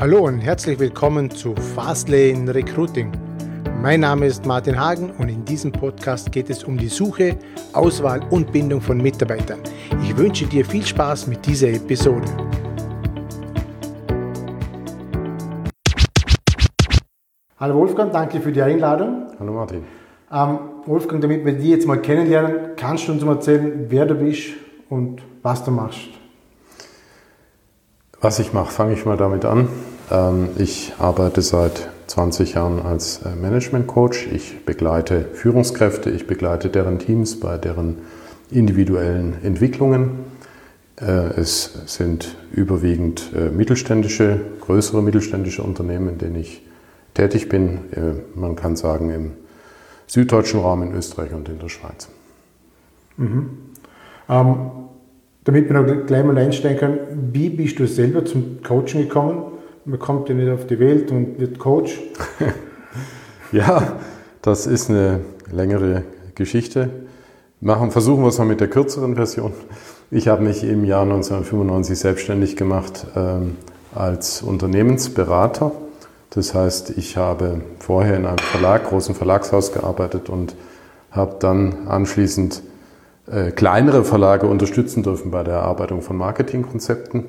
Hallo und herzlich willkommen zu Fastlane Recruiting. Mein Name ist Martin Hagen und in diesem Podcast geht es um die Suche, Auswahl und Bindung von Mitarbeitern. Ich wünsche dir viel Spaß mit dieser Episode. Hallo Wolfgang, danke für die Einladung. Hallo Martin. Ähm, Wolfgang, damit wir dich jetzt mal kennenlernen, kannst du uns mal erzählen, wer du bist und was du machst? Was ich mache, fange ich mal damit an. Ähm, ich arbeite seit 20 Jahren als äh, Management Coach. Ich begleite Führungskräfte, ich begleite deren Teams bei deren individuellen Entwicklungen. Äh, es sind überwiegend äh, mittelständische, größere mittelständische Unternehmen, in denen ich tätig bin. Man kann sagen im süddeutschen Raum, in Österreich und in der Schweiz. Mhm. Ähm, damit wir noch gleich mal einsteigen können, wie bist du selber zum Coaching gekommen? Man kommt ja nicht auf die Welt und wird Coach. ja, das ist eine längere Geschichte. Machen, versuchen wir es mal mit der kürzeren Version. Ich habe mich im Jahr 1995 selbstständig gemacht ähm, als Unternehmensberater. Das heißt, ich habe vorher in einem Verlag, großen Verlagshaus gearbeitet und habe dann anschließend äh, kleinere Verlage unterstützen dürfen bei der Erarbeitung von Marketingkonzepten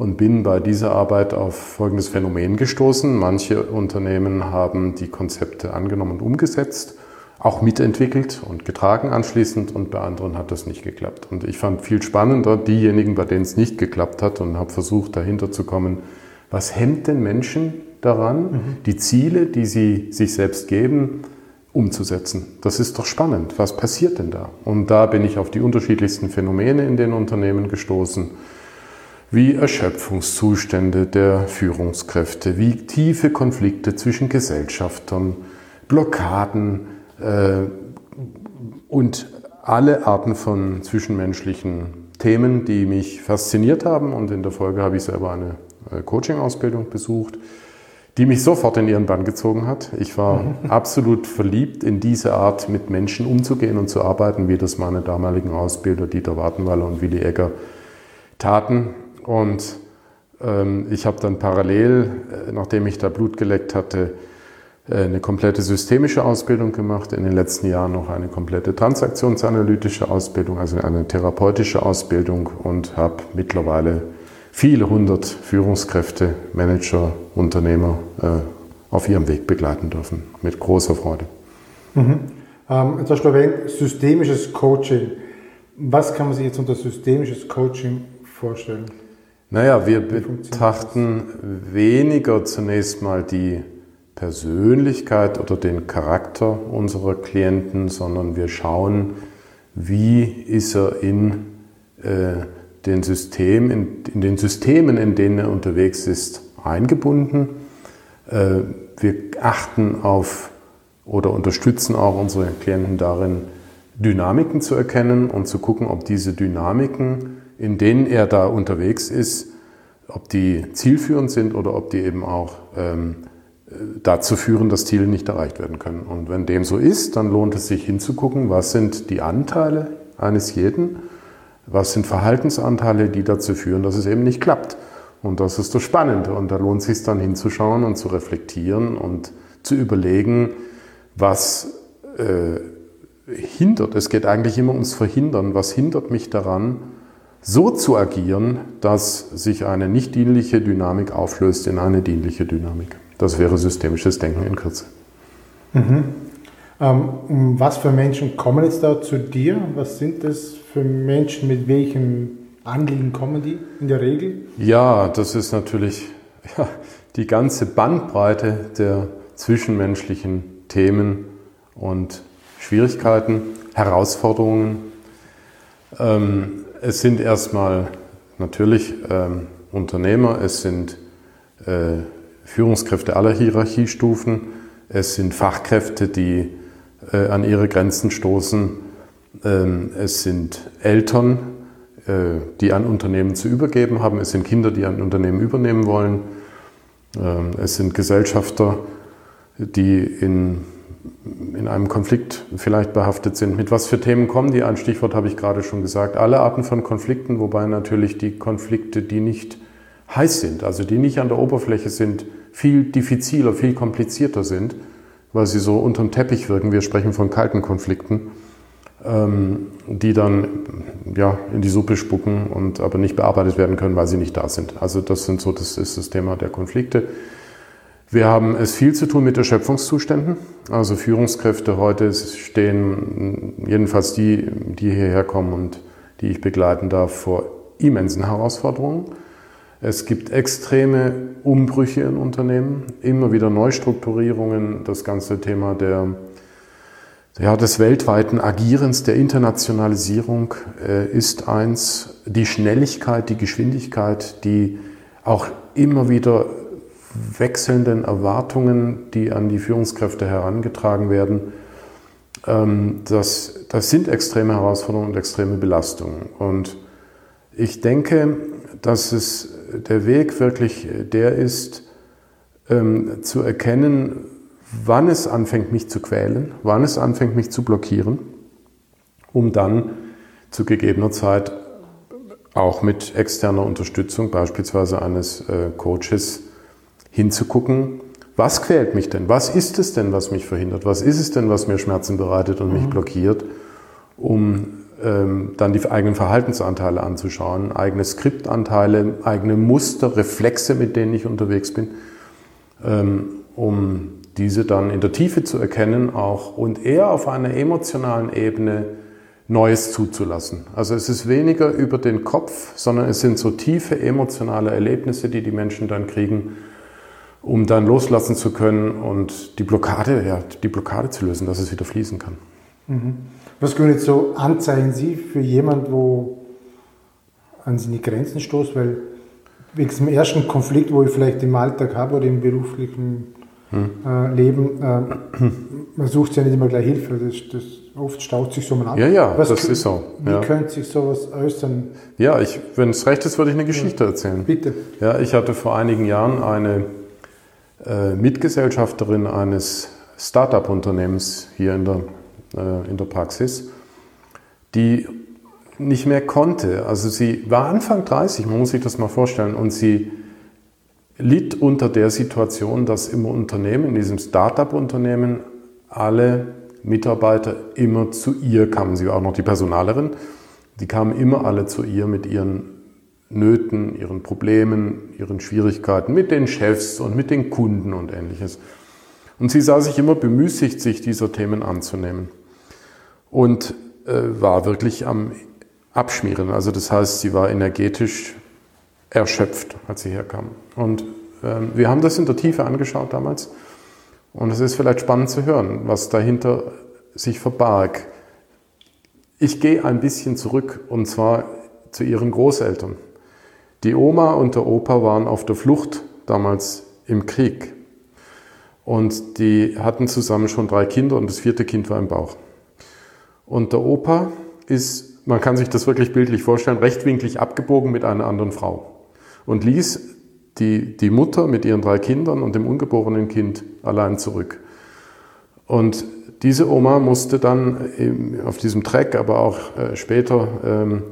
und bin bei dieser Arbeit auf folgendes Phänomen gestoßen. Manche Unternehmen haben die Konzepte angenommen und umgesetzt, auch mitentwickelt und getragen anschließend und bei anderen hat das nicht geklappt. Und ich fand viel spannender diejenigen, bei denen es nicht geklappt hat und habe versucht dahinter zu kommen, was hemmt den Menschen daran, mhm. die Ziele, die sie sich selbst geben, umzusetzen. Das ist doch spannend. Was passiert denn da? Und da bin ich auf die unterschiedlichsten Phänomene in den Unternehmen gestoßen wie Erschöpfungszustände der Führungskräfte, wie tiefe Konflikte zwischen Gesellschaftern, Blockaden äh, und alle Arten von zwischenmenschlichen Themen, die mich fasziniert haben. Und in der Folge habe ich selber eine äh, Coaching-Ausbildung besucht, die mich sofort in ihren Bann gezogen hat. Ich war mhm. absolut verliebt in diese Art, mit Menschen umzugehen und zu arbeiten, wie das meine damaligen Ausbilder Dieter Wartenwaller und Willi Egger taten. Und ähm, ich habe dann parallel, äh, nachdem ich da Blut geleckt hatte, äh, eine komplette systemische Ausbildung gemacht, in den letzten Jahren noch eine komplette transaktionsanalytische Ausbildung, also eine therapeutische Ausbildung und habe mittlerweile viele hundert Führungskräfte, Manager, Unternehmer äh, auf ihrem Weg begleiten dürfen, mit großer Freude. Mhm. Ähm, jetzt hast du erwähnt, systemisches Coaching. Was kann man sich jetzt unter systemisches Coaching vorstellen? Naja, wir betrachten weniger zunächst mal die Persönlichkeit oder den Charakter unserer Klienten, sondern wir schauen, wie ist er in, äh, den, System, in, in, den Systemen, in denen er unterwegs ist, eingebunden. Äh, wir achten auf oder unterstützen auch unsere Klienten darin, Dynamiken zu erkennen und zu gucken, ob diese Dynamiken in denen er da unterwegs ist, ob die zielführend sind oder ob die eben auch ähm, dazu führen, dass Ziele nicht erreicht werden können. Und wenn dem so ist, dann lohnt es sich hinzugucken, was sind die Anteile eines jeden, was sind Verhaltensanteile, die dazu führen, dass es eben nicht klappt. Und das ist das Spannende. Und da lohnt es sich dann hinzuschauen und zu reflektieren und zu überlegen, was äh, hindert. Es geht eigentlich immer ums Verhindern. Was hindert mich daran, so zu agieren, dass sich eine nicht dienliche Dynamik auflöst in eine dienliche Dynamik. Das wäre systemisches Denken in Kürze. Mhm. Ähm, was für Menschen kommen jetzt da zu dir? Was sind das für Menschen, mit welchen Anliegen kommen die in der Regel? Ja, das ist natürlich ja, die ganze Bandbreite der zwischenmenschlichen Themen und Schwierigkeiten, Herausforderungen. Ähm, es sind erstmal natürlich ähm, Unternehmer, es sind äh, Führungskräfte aller Hierarchiestufen, es sind Fachkräfte, die äh, an ihre Grenzen stoßen, ähm, es sind Eltern, äh, die ein Unternehmen zu übergeben haben, es sind Kinder, die ein Unternehmen übernehmen wollen, ähm, es sind Gesellschafter, die in in einem Konflikt vielleicht behaftet sind. Mit was für Themen kommen die? Ein Stichwort habe ich gerade schon gesagt. Alle Arten von Konflikten, wobei natürlich die Konflikte, die nicht heiß sind, also die nicht an der Oberfläche sind, viel diffiziler, viel komplizierter sind, weil sie so unterm Teppich wirken. Wir sprechen von kalten Konflikten, ähm, die dann ja, in die Suppe spucken und aber nicht bearbeitet werden können, weil sie nicht da sind. Also das sind so, das ist das Thema der Konflikte. Wir haben es viel zu tun mit Erschöpfungszuständen. Also Führungskräfte heute stehen, jedenfalls die, die hierher kommen und die ich begleiten darf, vor immensen Herausforderungen. Es gibt extreme Umbrüche in Unternehmen, immer wieder Neustrukturierungen, das ganze Thema der, ja, des weltweiten Agierens, der Internationalisierung äh, ist eins. Die Schnelligkeit, die Geschwindigkeit, die auch immer wieder wechselnden Erwartungen, die an die Führungskräfte herangetragen werden, ähm, das, das sind extreme Herausforderungen und extreme Belastungen. Und ich denke, dass es der Weg wirklich der ist, ähm, zu erkennen, wann es anfängt, mich zu quälen, wann es anfängt, mich zu blockieren, um dann zu gegebener Zeit auch mit externer Unterstützung, beispielsweise eines äh, Coaches, hinzugucken, was quält mich denn? Was ist es denn, was mich verhindert? Was ist es denn, was mir Schmerzen bereitet und mhm. mich blockiert, um ähm, dann die eigenen Verhaltensanteile anzuschauen, eigene Skriptanteile, eigene Muster, Reflexe, mit denen ich unterwegs bin, ähm, um diese dann in der Tiefe zu erkennen auch und eher auf einer emotionalen Ebene Neues zuzulassen. Also es ist weniger über den Kopf, sondern es sind so tiefe emotionale Erlebnisse, die die Menschen dann kriegen, um dann loslassen zu können und die Blockade, ja, die Blockade zu lösen, dass es wieder fließen kann. Mhm. Was können jetzt so Anzeichen Sie für jemand, wo an seine Grenzen stoßt? Weil wegen dem ersten Konflikt, wo ich vielleicht im Alltag habe oder im beruflichen hm. äh, Leben, äh, man sucht ja nicht immer gleich Hilfe. Das, das oft staut sich so man an. Ja, ja, Was das ist so. Wie ja. könnte sich sowas äußern? Ja, ich, wenn es recht ist, würde ich eine Geschichte ja. erzählen. Bitte. Ja, ich hatte vor einigen Jahren eine Mitgesellschafterin eines Startup-Unternehmens hier in der äh, in der Praxis, die nicht mehr konnte. Also sie war Anfang 30, man muss sich das mal vorstellen, und sie litt unter der Situation, dass im Unternehmen, in diesem Start-up-Unternehmen, alle Mitarbeiter immer zu ihr kamen. Sie war auch noch die Personalerin. Die kamen immer alle zu ihr mit ihren Nöten, ihren Problemen, ihren Schwierigkeiten, mit den Chefs und mit den Kunden und ähnliches. Und sie sah sich immer bemüßigt, sich dieser Themen anzunehmen und äh, war wirklich am Abschmieren. Also das heißt, sie war energetisch erschöpft, als sie herkam. Und äh, wir haben das in der Tiefe angeschaut damals. Und es ist vielleicht spannend zu hören, was dahinter sich verbarg. Ich gehe ein bisschen zurück und zwar zu ihren Großeltern. Die Oma und der Opa waren auf der Flucht damals im Krieg. Und die hatten zusammen schon drei Kinder und das vierte Kind war im Bauch. Und der Opa ist, man kann sich das wirklich bildlich vorstellen, rechtwinklig abgebogen mit einer anderen Frau und ließ die, die Mutter mit ihren drei Kindern und dem ungeborenen Kind allein zurück. Und diese Oma musste dann auf diesem Track, aber auch äh, später, ähm,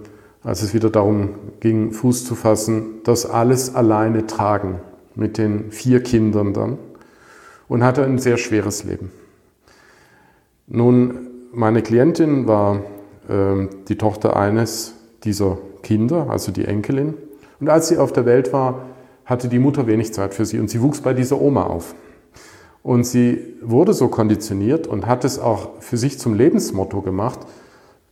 als es wieder darum ging, Fuß zu fassen, das alles alleine tragen mit den vier Kindern dann und hatte ein sehr schweres Leben. Nun meine Klientin war äh, die Tochter eines dieser Kinder, also die Enkelin. Und als sie auf der Welt war, hatte die Mutter wenig Zeit für sie und sie wuchs bei dieser Oma auf. Und sie wurde so konditioniert und hat es auch für sich zum Lebensmotto gemacht,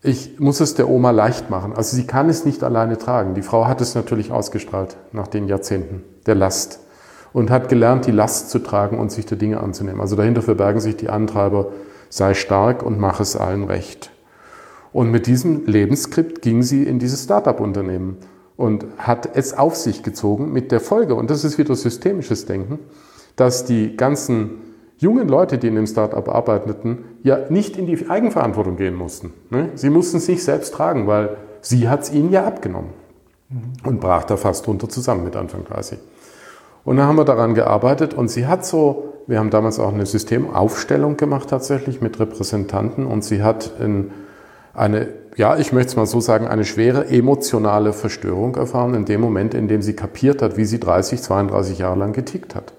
ich muss es der Oma leicht machen. Also sie kann es nicht alleine tragen. Die Frau hat es natürlich ausgestrahlt nach den Jahrzehnten der Last und hat gelernt, die Last zu tragen und sich der Dinge anzunehmen. Also dahinter verbergen sich die Antreiber sei stark und mach es allen recht. Und mit diesem Lebensskript ging sie in dieses Startup-Unternehmen und hat es auf sich gezogen mit der Folge, und das ist wieder systemisches Denken, dass die ganzen jungen Leute, die in dem Startup arbeiteten, ja nicht in die Eigenverantwortung gehen mussten. Ne? Sie mussten sich selbst tragen, weil sie hat es ihnen ja abgenommen und brach da fast drunter zusammen mit Anfang 30. Und dann haben wir daran gearbeitet und sie hat so wir haben damals auch eine Systemaufstellung gemacht tatsächlich mit Repräsentanten und sie hat in eine ja, ich möchte es mal so sagen, eine schwere emotionale Verstörung erfahren in dem Moment, in dem sie kapiert hat, wie sie 30, 32 Jahre lang getickt hat.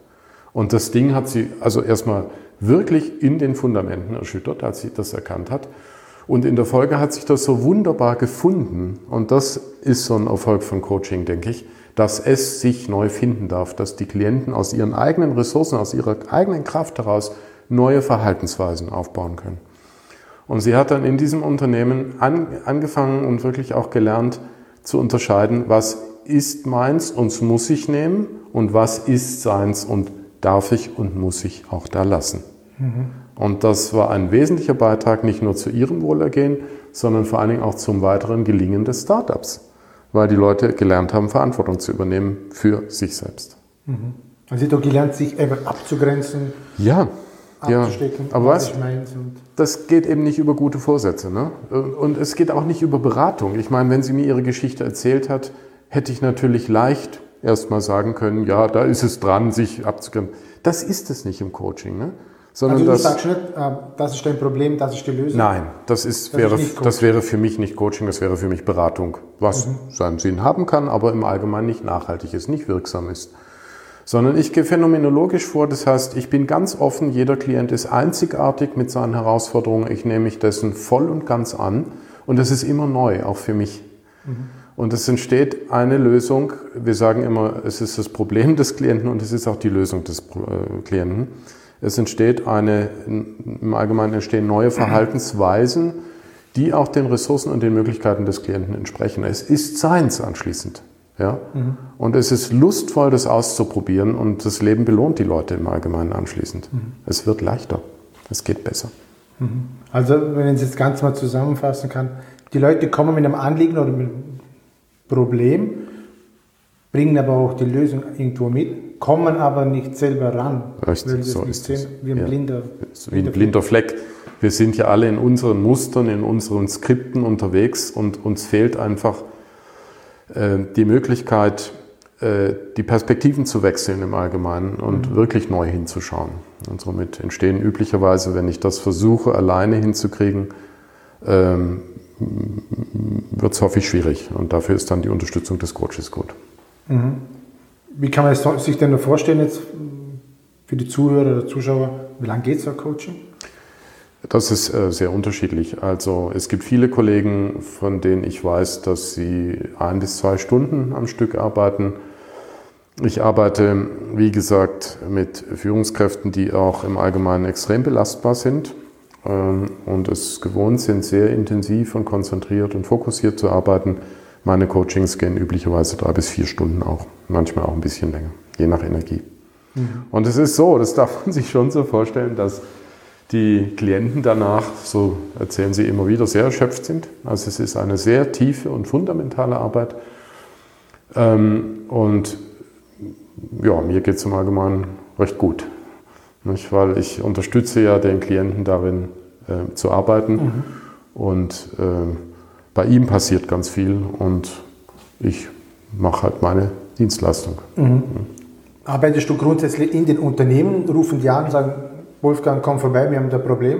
Und das Ding hat sie also erstmal wirklich in den Fundamenten erschüttert, als sie das erkannt hat. Und in der Folge hat sich das so wunderbar gefunden. Und das ist so ein Erfolg von Coaching, denke ich, dass es sich neu finden darf, dass die Klienten aus ihren eigenen Ressourcen, aus ihrer eigenen Kraft heraus neue Verhaltensweisen aufbauen können. Und sie hat dann in diesem Unternehmen an, angefangen und wirklich auch gelernt zu unterscheiden, was ist meins und muss ich nehmen und was ist seins und darf ich und muss ich auch da lassen. Mhm. Und das war ein wesentlicher Beitrag nicht nur zu ihrem Wohlergehen, sondern vor allen Dingen auch zum weiteren Gelingen des Startups, weil die Leute gelernt haben, Verantwortung zu übernehmen für sich selbst. Mhm. Also sie haben gelernt, sich eben abzugrenzen. Ja, ja, aber was? Das geht eben nicht über gute Vorsätze. Ne? Und es geht auch nicht über Beratung. Ich meine, wenn sie mir ihre Geschichte erzählt hat, hätte ich natürlich leicht erstmal sagen können, ja, da ist es dran, sich abzugrenzen. Das ist es nicht im Coaching. Ne? Sondern also du das, sagst nicht, äh, das ist dein Problem, das ist die Lösung? Nein, das, ist, das, wäre, ist das wäre für mich nicht Coaching, das wäre für mich Beratung, was mhm. seinen Sinn haben kann, aber im Allgemeinen nicht nachhaltig ist, nicht wirksam ist sondern ich gehe phänomenologisch vor. Das heißt, ich bin ganz offen, jeder Klient ist einzigartig mit seinen Herausforderungen. Ich nehme mich dessen voll und ganz an und das ist immer neu, auch für mich. Mhm. Und es entsteht eine Lösung. Wir sagen immer, es ist das Problem des Klienten und es ist auch die Lösung des äh, Klienten. Es entsteht eine, im Allgemeinen entstehen neue Verhaltensweisen, die auch den Ressourcen und den Möglichkeiten des Klienten entsprechen. Es ist seins anschließend. Ja? Mhm. Und es ist lustvoll, das auszuprobieren und das Leben belohnt die Leute im Allgemeinen anschließend. Mhm. Es wird leichter, es geht besser. Mhm. Also, wenn ich es jetzt ganz mal zusammenfassen kann, die Leute kommen mit einem Anliegen oder mit einem Problem, bringen aber auch die Lösung irgendwo mit, kommen aber nicht selber ran. Richtig, so ist es. Wie ein ja. blinder, wie ein blinder Fleck. Wir sind ja alle in unseren Mustern, in unseren Skripten unterwegs und uns fehlt einfach äh, die Möglichkeit, äh, die Perspektiven zu wechseln im Allgemeinen und mhm. wirklich neu hinzuschauen. Und somit entstehen üblicherweise, wenn ich das versuche, alleine hinzukriegen, ähm, wird es häufig schwierig. Und dafür ist dann die Unterstützung des Coaches gut. Mhm. Wie kann man sich denn vorstellen jetzt für die Zuhörer oder Zuschauer, wie lange geht so ein Coaching? Das ist äh, sehr unterschiedlich. Also es gibt viele Kollegen, von denen ich weiß, dass sie ein bis zwei Stunden am Stück arbeiten. Ich arbeite, wie gesagt, mit Führungskräften, die auch im Allgemeinen extrem belastbar sind und es gewohnt sind, sehr intensiv und konzentriert und fokussiert zu arbeiten. Meine Coachings gehen üblicherweise drei bis vier Stunden auch, manchmal auch ein bisschen länger, je nach Energie. Mhm. Und es ist so, das darf man sich schon so vorstellen, dass die Klienten danach, so erzählen sie immer wieder, sehr erschöpft sind. Also es ist eine sehr tiefe und fundamentale Arbeit. Ähm, und ja, mir geht es im Allgemeinen recht gut, nicht? weil ich unterstütze ja den Klienten darin äh, zu arbeiten mhm. und äh, bei ihm passiert ganz viel und ich mache halt meine Dienstleistung. Mhm. Arbeitest du grundsätzlich in den Unternehmen, rufen die an und sagen, Wolfgang, komm vorbei, wir haben da ein Problem.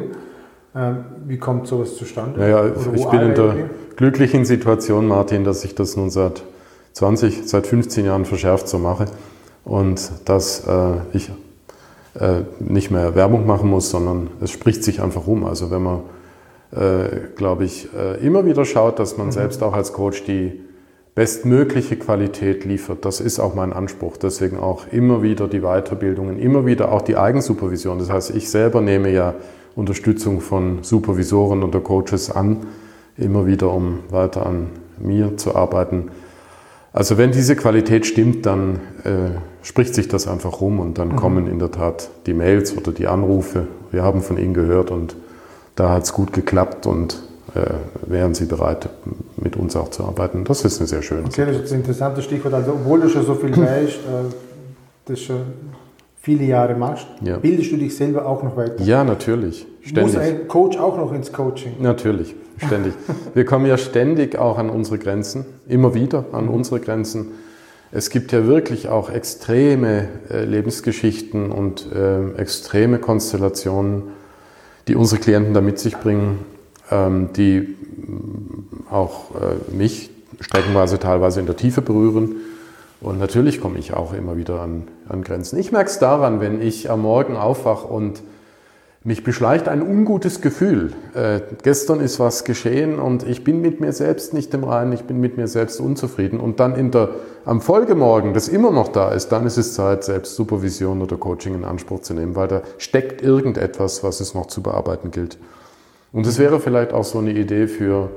Ähm, wie kommt sowas zustande? Naja, ich bin in der glücklichen Situation, Martin, dass ich das nun seit 20, seit 15 Jahren verschärft so mache und dass äh, ich äh, nicht mehr Werbung machen muss, sondern es spricht sich einfach rum. Also wenn man, äh, glaube ich, äh, immer wieder schaut, dass man mhm. selbst auch als Coach die bestmögliche Qualität liefert. Das ist auch mein Anspruch. Deswegen auch immer wieder die Weiterbildungen, immer wieder auch die Eigensupervision. Das heißt, ich selber nehme ja Unterstützung von Supervisoren oder Coaches an, immer wieder, um weiter an mir zu arbeiten. Also wenn diese Qualität stimmt, dann äh, spricht sich das einfach rum und dann mhm. kommen in der Tat die Mails oder die Anrufe. Wir haben von Ihnen gehört und da hat es gut geklappt und äh, wären sie bereit, mit uns auch zu arbeiten. Das ist eine sehr schöne Okay, das ist ein interessantes Stichwort. Also, obwohl du schon so viel weißt, äh, das schon viele Jahre machst, ja. bildest du dich selber auch noch weiter? Ja, natürlich. Ständig. Muss ein Coach auch noch ins Coaching? Natürlich, ständig. Wir kommen ja ständig auch an unsere Grenzen, immer wieder an mhm. unsere Grenzen. Es gibt ja wirklich auch extreme äh, Lebensgeschichten und äh, extreme Konstellationen, die unsere Klienten da mit sich bringen ähm, die auch äh, mich streckenweise teilweise in der Tiefe berühren. Und natürlich komme ich auch immer wieder an, an Grenzen. Ich merke es daran, wenn ich am Morgen aufwache und mich beschleicht ein ungutes Gefühl. Äh, gestern ist was geschehen und ich bin mit mir selbst nicht im Reinen, ich bin mit mir selbst unzufrieden. Und dann in der, am Folgemorgen, das immer noch da ist, dann ist es Zeit, selbst Supervision oder Coaching in Anspruch zu nehmen, weil da steckt irgendetwas, was es noch zu bearbeiten gilt. Und es wäre vielleicht auch so eine Idee für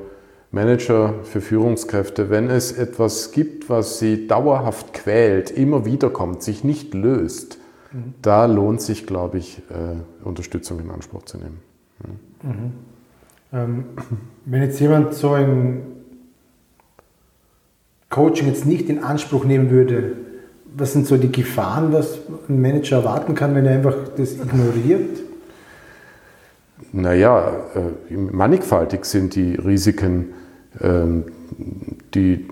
Manager, für Führungskräfte, wenn es etwas gibt, was sie dauerhaft quält, immer wieder kommt, sich nicht löst, da lohnt sich, glaube ich, äh, Unterstützung in Anspruch zu nehmen. Mhm. Ähm, wenn jetzt jemand so ein Coaching jetzt nicht in Anspruch nehmen würde, was sind so die Gefahren, was ein Manager erwarten kann, wenn er einfach das ignoriert? Naja, äh, mannigfaltig sind die Risiken, ähm, die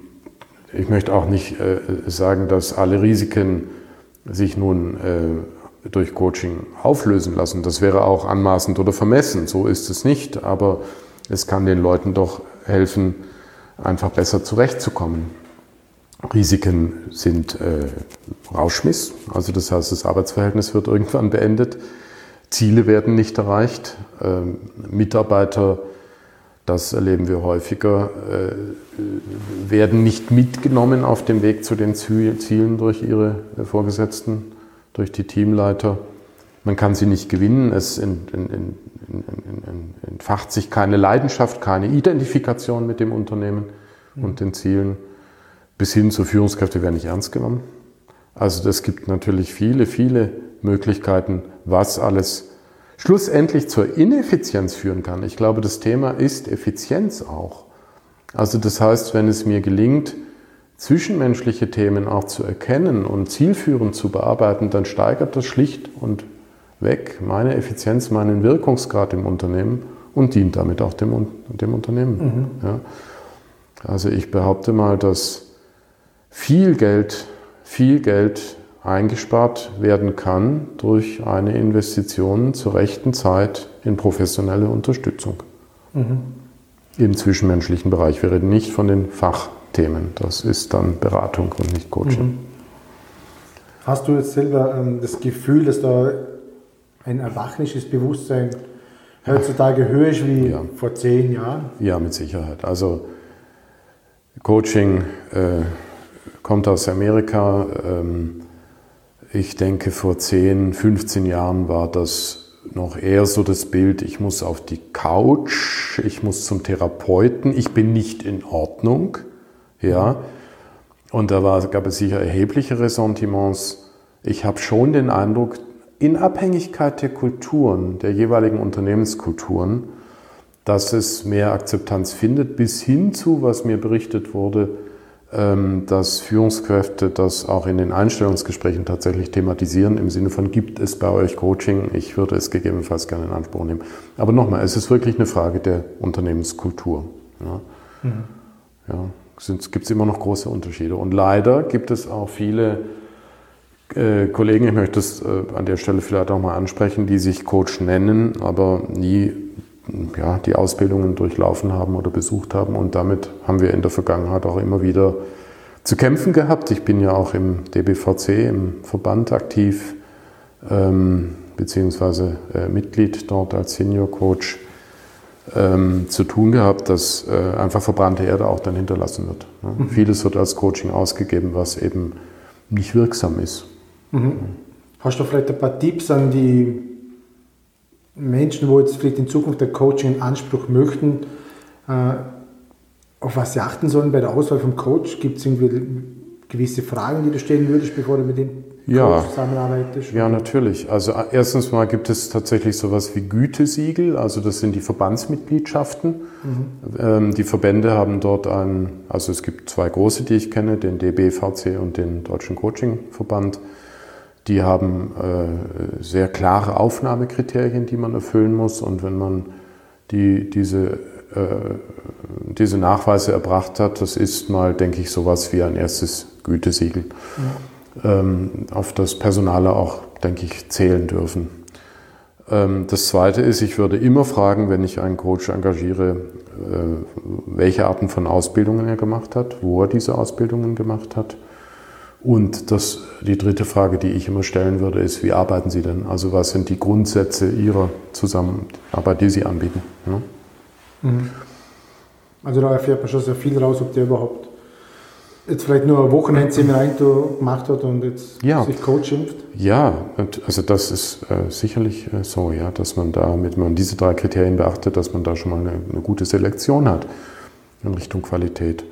ich möchte auch nicht äh, sagen, dass alle Risiken sich nun äh, durch Coaching auflösen lassen. Das wäre auch anmaßend oder vermessen, so ist es nicht, aber es kann den Leuten doch helfen, einfach besser zurechtzukommen. Risiken sind äh, Rauschmiss, also das heißt, das Arbeitsverhältnis wird irgendwann beendet, Ziele werden nicht erreicht, äh, Mitarbeiter das erleben wir häufiger, äh, werden nicht mitgenommen auf dem Weg zu den Zielen durch ihre Vorgesetzten, durch die Teamleiter. Man kann sie nicht gewinnen, es entfacht sich keine Leidenschaft, keine Identifikation mit dem Unternehmen und den Zielen. Bis hin zur Führungskräfte werden nicht ernst genommen. Also es gibt natürlich viele, viele Möglichkeiten, was alles schlussendlich zur Ineffizienz führen kann. Ich glaube, das Thema ist Effizienz auch. Also das heißt, wenn es mir gelingt, zwischenmenschliche Themen auch zu erkennen und zielführend zu bearbeiten, dann steigert das schlicht und weg meine Effizienz, meinen Wirkungsgrad im Unternehmen und dient damit auch dem, dem Unternehmen. Mhm. Ja. Also ich behaupte mal, dass viel Geld, viel Geld eingespart werden kann durch eine Investition zur rechten Zeit in professionelle Unterstützung. Mhm. Im zwischenmenschlichen Bereich. Wir reden nicht von den Fachthemen. Das ist dann Beratung und nicht Coaching. Mhm. Hast du jetzt selber ähm, das Gefühl, dass da ein erwachnisches Bewusstsein heutzutage höher ist wie ja. vor zehn Jahren? Ja, mit Sicherheit. Also Coaching äh, kommt aus Amerika. Ähm, ich denke, vor 10, 15 Jahren war das noch eher so das Bild, ich muss auf die Couch, ich muss zum Therapeuten, ich bin nicht in Ordnung. Ja. Und da war, gab es sicher erhebliche Ressentiments. Ich habe schon den Eindruck, in Abhängigkeit der Kulturen, der jeweiligen Unternehmenskulturen, dass es mehr Akzeptanz findet, bis hin zu, was mir berichtet wurde, dass Führungskräfte das auch in den Einstellungsgesprächen tatsächlich thematisieren, im Sinne von, gibt es bei euch Coaching? Ich würde es gegebenenfalls gerne in Anspruch nehmen. Aber nochmal, es ist wirklich eine Frage der Unternehmenskultur. Ja, mhm. ja es gibt immer noch große Unterschiede. Und leider gibt es auch viele äh, Kollegen, ich möchte das äh, an der Stelle vielleicht auch mal ansprechen, die sich Coach nennen, aber nie ja, die Ausbildungen durchlaufen haben oder besucht haben. Und damit haben wir in der Vergangenheit auch immer wieder zu kämpfen gehabt. Ich bin ja auch im DBVC, im Verband aktiv, ähm, beziehungsweise äh, Mitglied dort als Senior Coach. Ähm, zu tun gehabt, dass äh, einfach verbrannte Erde auch dann hinterlassen wird. Ne? Mhm. Vieles wird als Coaching ausgegeben, was eben nicht wirksam ist. Mhm. Hast du vielleicht ein paar Tipps an die Menschen, wo jetzt vielleicht in Zukunft der Coaching in Anspruch möchten, äh, auf was sie achten sollen bei der Auswahl vom Coach? Gibt es irgendwie gewisse Fragen, die du stellen würdest, bevor du mit dem ja, zusammenarbeitest? Ja, natürlich. Also äh, erstens mal gibt es tatsächlich sowas wie Gütesiegel, also das sind die Verbandsmitgliedschaften. Mhm. Ähm, die Verbände haben dort ein, also es gibt zwei große, die ich kenne, den DBVC und den Deutschen Coaching Verband. Die haben äh, sehr klare Aufnahmekriterien, die man erfüllen muss. Und wenn man die, diese, äh, diese Nachweise erbracht hat, das ist mal, denke ich, sowas wie ein erstes Gütesiegel, ja. ähm, auf das Personale auch, denke ich, zählen dürfen. Ähm, das Zweite ist, ich würde immer fragen, wenn ich einen Coach engagiere, äh, welche Arten von Ausbildungen er gemacht hat, wo er diese Ausbildungen gemacht hat. Und das, die dritte Frage, die ich immer stellen würde, ist, wie arbeiten Sie denn? Also was sind die Grundsätze Ihrer Zusammenarbeit, die Sie anbieten? Ja? Mhm. Also da erfährt man schon sehr viel raus, ob der überhaupt jetzt vielleicht nur ein Wochenendseminar gemacht hat und jetzt ja. sich Coach? Ja, also das ist äh, sicherlich äh, so, ja, dass man da, mit man diese drei Kriterien beachtet, dass man da schon mal eine, eine gute Selektion hat in Richtung Qualität.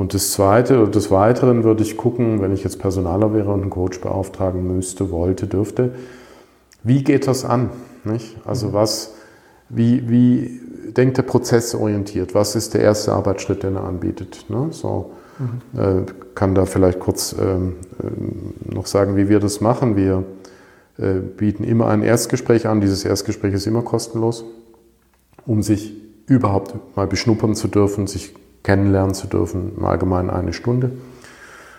Und das Zweite oder des Weiteren würde ich gucken, wenn ich jetzt Personaler wäre und einen Coach beauftragen müsste, wollte, dürfte, wie geht das an? Nicht? Also mhm. was, wie, wie denkt der Prozess orientiert? Was ist der erste Arbeitsschritt, den er anbietet? Ne? So, mhm. äh, kann da vielleicht kurz ähm, äh, noch sagen, wie wir das machen. Wir äh, bieten immer ein Erstgespräch an. Dieses Erstgespräch ist immer kostenlos, um sich überhaupt mal beschnuppern zu dürfen, sich kennenlernen zu dürfen, im Allgemeinen eine Stunde.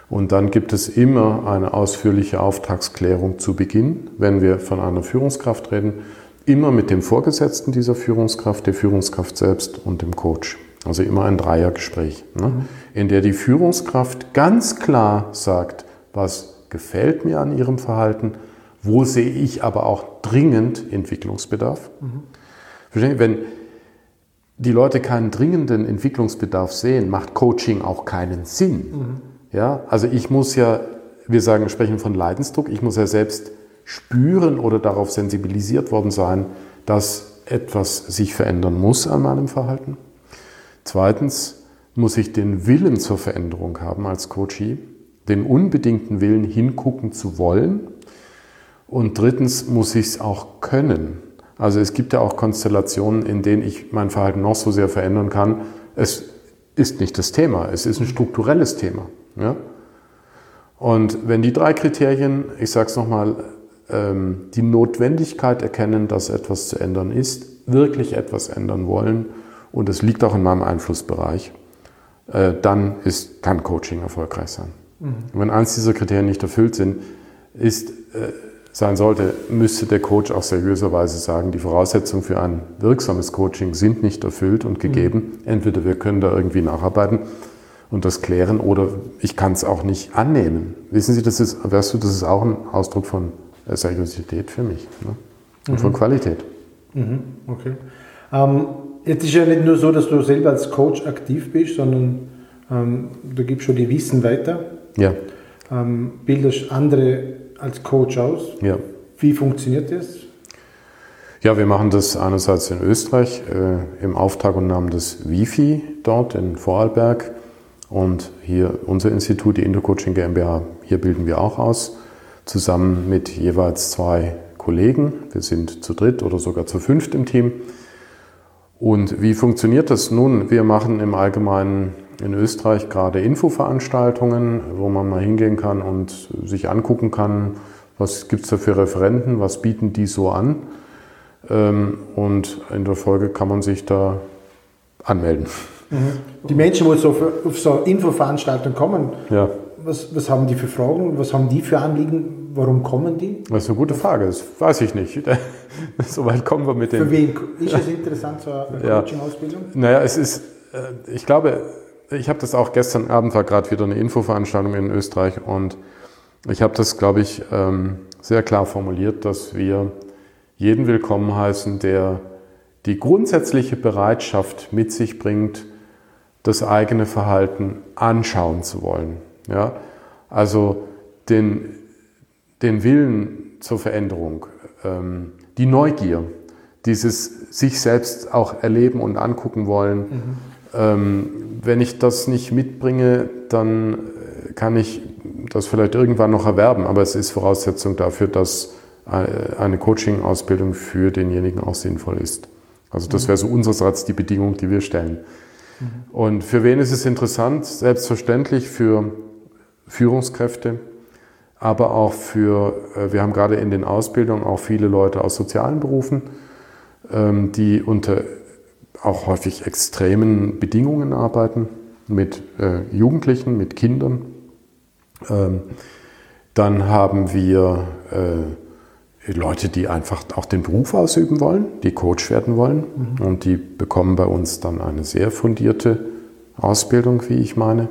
Und dann gibt es immer eine ausführliche Auftragsklärung zu Beginn, wenn wir von einer Führungskraft reden, immer mit dem Vorgesetzten dieser Führungskraft, der Führungskraft selbst und dem Coach. Also immer ein Dreiergespräch, ne? mhm. in der die Führungskraft ganz klar sagt, was gefällt mir an ihrem Verhalten, wo sehe ich aber auch dringend Entwicklungsbedarf. Mhm. Wenn, die Leute keinen dringenden Entwicklungsbedarf sehen, macht Coaching auch keinen Sinn. Mhm. Ja, also ich muss ja, wir sagen, sprechen von Leidensdruck, ich muss ja selbst spüren oder darauf sensibilisiert worden sein, dass etwas sich verändern muss an meinem Verhalten. Zweitens muss ich den Willen zur Veränderung haben als Coachee, den unbedingten Willen hingucken zu wollen. Und drittens muss ich es auch können. Also es gibt ja auch Konstellationen, in denen ich mein Verhalten noch so sehr verändern kann. Es ist nicht das Thema, es ist ein strukturelles Thema. Ja? Und wenn die drei Kriterien, ich sage es nochmal, ähm, die Notwendigkeit erkennen, dass etwas zu ändern ist, wirklich etwas ändern wollen und es liegt auch in meinem Einflussbereich, äh, dann ist, kann Coaching erfolgreich sein. Mhm. Wenn eins dieser Kriterien nicht erfüllt sind, ist äh, sein sollte, müsste der Coach auch seriöserweise sagen, die Voraussetzungen für ein wirksames Coaching sind nicht erfüllt und gegeben. Mhm. Entweder wir können da irgendwie nacharbeiten und das klären oder ich kann es auch nicht annehmen. Wissen Sie, das ist, weißt du, das ist auch ein Ausdruck von Seriosität für mich ne? und mhm. von Qualität. Mhm. Okay. Ähm, jetzt ist ja nicht nur so, dass du selber als Coach aktiv bist, sondern ähm, du gibst schon die Wissen weiter. Ja. Ähm, bildest andere als Coach aus. Ja. Wie funktioniert das? Ja, wir machen das einerseits in Österreich äh, im Auftrag und Namen des WIFI dort in Vorarlberg und hier unser Institut, die Intercoaching GmbH, hier bilden wir auch aus, zusammen mit jeweils zwei Kollegen. Wir sind zu dritt oder sogar zu fünft im Team. Und wie funktioniert das nun? Wir machen im Allgemeinen in Österreich gerade Infoveranstaltungen, wo man mal hingehen kann und sich angucken kann, was gibt es da für Referenten, was bieten die so an. Ähm, und in der Folge kann man sich da anmelden. Mhm. Die Menschen, die so auf so Infoveranstaltungen kommen, ja. was, was haben die für Fragen, was haben die für Anliegen, warum kommen die? Das ist eine gute Frage, das weiß ich nicht. Soweit kommen wir mit dem. Für wen ist es interessant, so eine Coaching-Ausbildung? Naja, es ist, äh, ich glaube, ich habe das auch gestern Abend war gerade wieder eine Infoveranstaltung in Österreich und ich habe das, glaube ich, ähm, sehr klar formuliert, dass wir jeden willkommen heißen, der die grundsätzliche Bereitschaft mit sich bringt, das eigene Verhalten anschauen zu wollen. Ja? Also den, den Willen zur Veränderung, ähm, die Neugier, dieses sich selbst auch erleben und angucken wollen, mhm. Ähm, wenn ich das nicht mitbringe, dann äh, kann ich das vielleicht irgendwann noch erwerben, aber es ist Voraussetzung dafür, dass äh, eine Coaching-Ausbildung für denjenigen auch sinnvoll ist. Also das wäre so unsererseits die Bedingung, die wir stellen. Mhm. Und für wen ist es interessant? Selbstverständlich für Führungskräfte, aber auch für, äh, wir haben gerade in den Ausbildungen auch viele Leute aus sozialen Berufen, ähm, die unter auch häufig extremen Bedingungen arbeiten, mit äh, Jugendlichen, mit Kindern. Ähm, dann haben wir äh, Leute, die einfach auch den Beruf ausüben wollen, die Coach werden wollen. Mhm. Und die bekommen bei uns dann eine sehr fundierte Ausbildung, wie ich meine.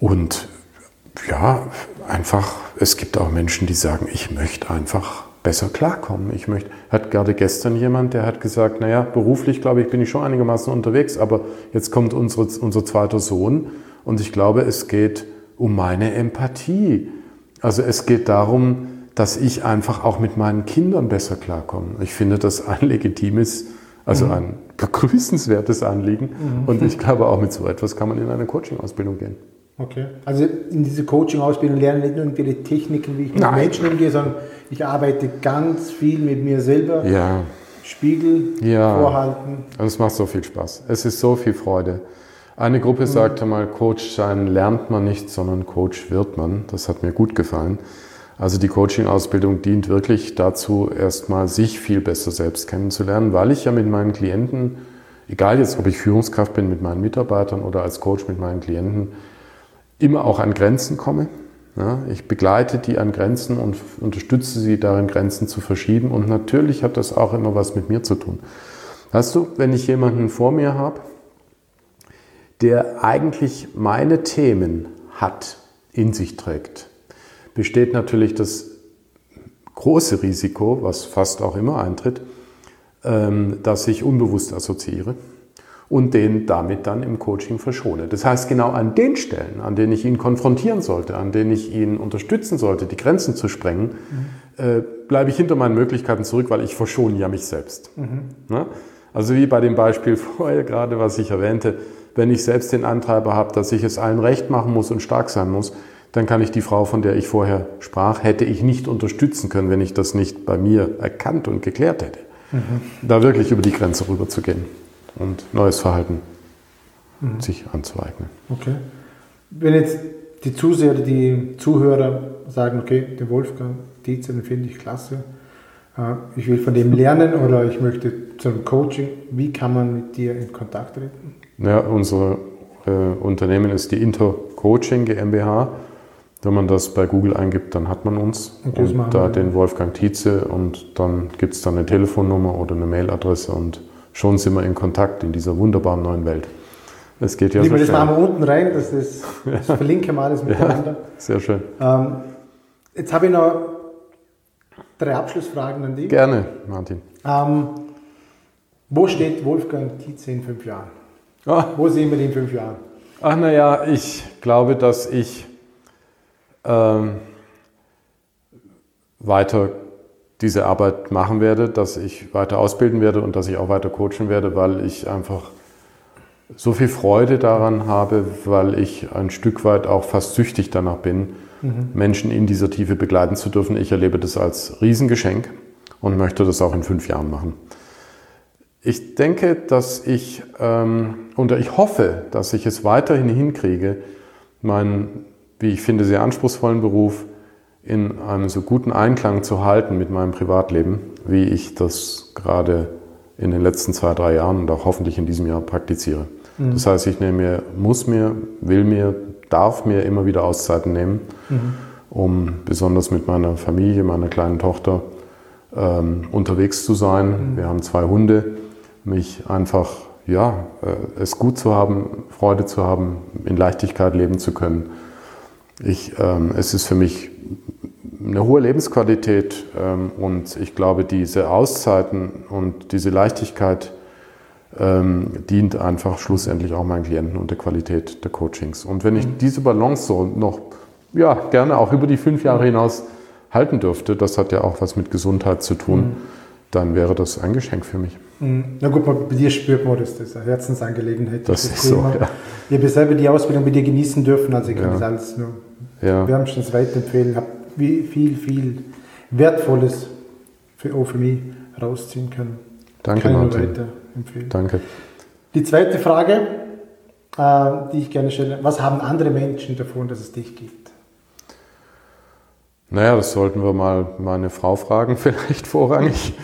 Und ja, einfach, es gibt auch Menschen, die sagen, ich möchte einfach besser klarkommen. Ich möchte, hat gerade gestern jemand, der hat gesagt, naja, beruflich glaube ich, bin ich schon einigermaßen unterwegs, aber jetzt kommt unsere, unser zweiter Sohn und ich glaube, es geht um meine Empathie. Also es geht darum, dass ich einfach auch mit meinen Kindern besser klarkomme. Ich finde das ein legitimes, also mhm. ein begrüßenswertes Anliegen. Mhm. Und ich glaube, auch mit so etwas kann man in eine Coaching-Ausbildung gehen. Okay. Also in diese Coaching-Ausbildung lernen nicht nur irgendwelche Techniken, wie ich mit Nein. Menschen umgehe, sondern ich arbeite ganz viel mit mir selber. Ja. Spiegel ja. vorhalten. Also es macht so viel Spaß. Es ist so viel Freude. Eine Gruppe mhm. sagte mal, Coach sein lernt man nicht, sondern Coach wird man. Das hat mir gut gefallen. Also die Coaching-Ausbildung dient wirklich dazu, erstmal sich viel besser selbst kennenzulernen, weil ich ja mit meinen Klienten, egal jetzt, ob ich Führungskraft bin mit meinen Mitarbeitern oder als Coach mit meinen Klienten, immer auch an Grenzen komme. Ja, ich begleite die an Grenzen und unterstütze sie darin, Grenzen zu verschieben. Und natürlich hat das auch immer was mit mir zu tun. Weißt du, wenn ich jemanden vor mir habe, der eigentlich meine Themen hat, in sich trägt, besteht natürlich das große Risiko, was fast auch immer eintritt, ähm, dass ich unbewusst assoziiere und den damit dann im Coaching verschone. Das heißt, genau an den Stellen, an denen ich ihn konfrontieren sollte, an denen ich ihn unterstützen sollte, die Grenzen zu sprengen, mhm. äh, bleibe ich hinter meinen Möglichkeiten zurück, weil ich verschone ja mich selbst. Mhm. Ne? Also wie bei dem Beispiel vorher gerade, was ich erwähnte, wenn ich selbst den Antreiber habe, dass ich es allen recht machen muss und stark sein muss, dann kann ich die Frau, von der ich vorher sprach, hätte ich nicht unterstützen können, wenn ich das nicht bei mir erkannt und geklärt hätte. Mhm. Da wirklich über die Grenze rüber zu gehen und neues Verhalten mhm. sich anzueignen. Okay. Wenn jetzt die Zuseher, die Zuhörer sagen, okay, den Wolfgang Dietzer, den finde ich klasse, äh, ich will von dem lernen oder ich möchte zum Coaching, wie kann man mit dir in Kontakt treten? Ja, unser äh, Unternehmen ist die Inter Coaching GmbH. Wenn man das bei Google eingibt, dann hat man uns. Und, und da den Wolfgang Tietze und dann gibt es dann eine Telefonnummer oder eine Mailadresse und schon sind wir in Kontakt in dieser wunderbaren neuen Welt. Es geht ja Nehmen so wir das machen wir unten rein, das, ist, das verlinken wir alles miteinander. Ja, sehr schön. Ähm, jetzt habe ich noch drei Abschlussfragen an dich. Gerne, Martin. Ähm, wo steht Wolfgang Tietze in fünf Jahren? Oh. Wo sehen wir den in fünf Jahren? Ach naja, ich glaube, dass ich ähm, weiter diese Arbeit machen werde, dass ich weiter ausbilden werde und dass ich auch weiter coachen werde, weil ich einfach so viel Freude daran habe, weil ich ein Stück weit auch fast süchtig danach bin, mhm. Menschen in dieser Tiefe begleiten zu dürfen. Ich erlebe das als Riesengeschenk und möchte das auch in fünf Jahren machen. Ich denke, dass ich, ähm, und ich hoffe, dass ich es weiterhin hinkriege, meinen wie ich finde, sehr anspruchsvollen Beruf in einem so guten Einklang zu halten mit meinem Privatleben, wie ich das gerade in den letzten zwei, drei Jahren und auch hoffentlich in diesem Jahr praktiziere. Mhm. Das heißt, ich nehme mir, muss mir, will mir, darf mir immer wieder Auszeiten nehmen, mhm. um besonders mit meiner Familie, meiner kleinen Tochter ähm, unterwegs zu sein. Mhm. Wir haben zwei Hunde, mich einfach, ja, äh, es gut zu haben, Freude zu haben, in Leichtigkeit leben zu können ich, ähm, es ist für mich eine hohe Lebensqualität ähm, und ich glaube, diese Auszeiten und diese Leichtigkeit ähm, dient einfach schlussendlich auch meinen Klienten und der Qualität der Coachings. Und wenn ich mhm. diese Balance so noch ja, gerne auch über die fünf Jahre hinaus halten dürfte, das hat ja auch was mit Gesundheit zu tun, mhm. dann wäre das ein Geschenk für mich. Mhm. Na gut, bei dir spürt man das, das ist eine Herzensangelegenheit. Das, das ist Thema. so, ja. Ich habe selber die Ausbildung bei dir genießen dürfen, also ich kann ja. das alles nur ja. wärmstens weiterempfehlen. Habe viel, viel Wertvolles für, auch für mich rausziehen können. Danke, kann Martin. Nur weiterempfehlen. Danke. Die zweite Frage, äh, die ich gerne stelle, was haben andere Menschen davon, dass es dich gibt? Naja, das sollten wir mal meine Frau fragen, vielleicht vorrangig,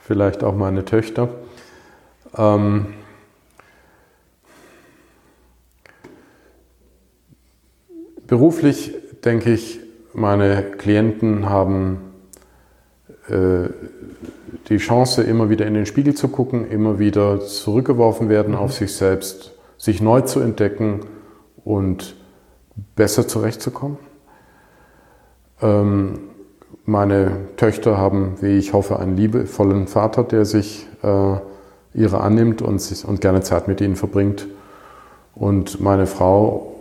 vielleicht auch meine Töchter. Ähm, beruflich denke ich, meine Klienten haben äh, die Chance, immer wieder in den Spiegel zu gucken, immer wieder zurückgeworfen werden mhm. auf sich selbst, sich neu zu entdecken und besser zurechtzukommen. Ähm, meine Töchter haben, wie ich hoffe, einen liebevollen Vater, der sich äh, ihre annimmt und, sich, und gerne Zeit mit ihnen verbringt. Und meine Frau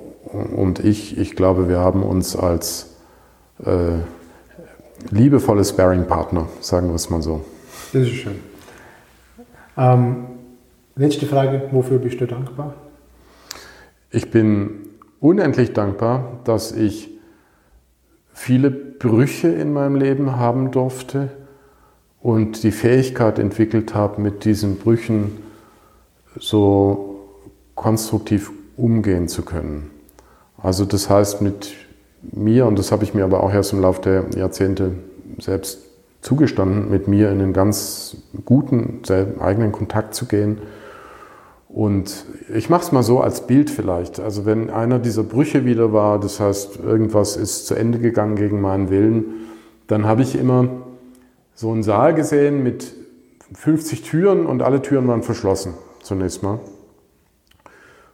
und ich, ich glaube, wir haben uns als äh, liebevolle Sparring-Partner, sagen wir es mal so. Das ist schön. Ähm, letzte Frage, wofür bist du dankbar? Ich bin unendlich dankbar, dass ich viele Brüche in meinem Leben haben durfte und die Fähigkeit entwickelt habe, mit diesen Brüchen so konstruktiv umgehen zu können. Also das heißt mit mir, und das habe ich mir aber auch erst im Laufe der Jahrzehnte selbst zugestanden, mit mir in einen ganz guten eigenen Kontakt zu gehen. Und ich mache es mal so als Bild vielleicht. Also wenn einer dieser Brüche wieder war, das heißt, irgendwas ist zu Ende gegangen gegen meinen Willen, dann habe ich immer so einen Saal gesehen mit 50 Türen und alle Türen waren verschlossen, zunächst mal.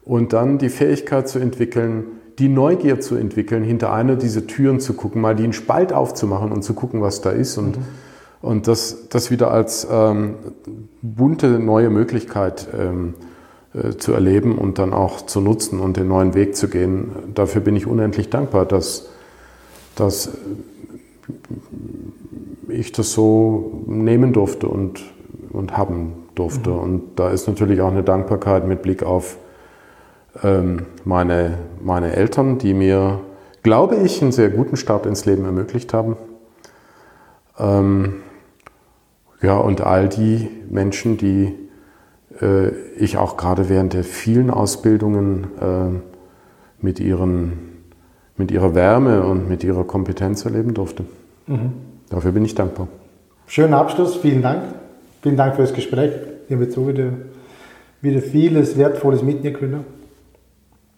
Und dann die Fähigkeit zu entwickeln, die Neugier zu entwickeln, hinter einer dieser Türen zu gucken, mal den Spalt aufzumachen und zu gucken, was da ist und, mhm. und das, das wieder als ähm, bunte neue Möglichkeit ähm, äh, zu erleben und dann auch zu nutzen und den neuen Weg zu gehen. Dafür bin ich unendlich dankbar, dass, dass ich das so nehmen durfte und, und haben durfte. Mhm. Und da ist natürlich auch eine Dankbarkeit mit Blick auf ähm, meine, meine Eltern, die mir, glaube ich, einen sehr guten Start ins Leben ermöglicht haben. Ähm, ja, und all die Menschen, die äh, ich auch gerade während der vielen Ausbildungen äh, mit, ihren, mit ihrer Wärme und mit ihrer Kompetenz erleben durfte. Mhm. Dafür bin ich dankbar. Schönen Abschluss, vielen Dank. Vielen Dank für das Gespräch. Ich habe jetzt so wieder, wieder vieles Wertvolles mitnehmen können.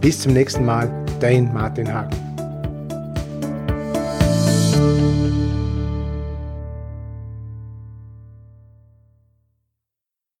bis zum nächsten Mal, dein Martin Hagen.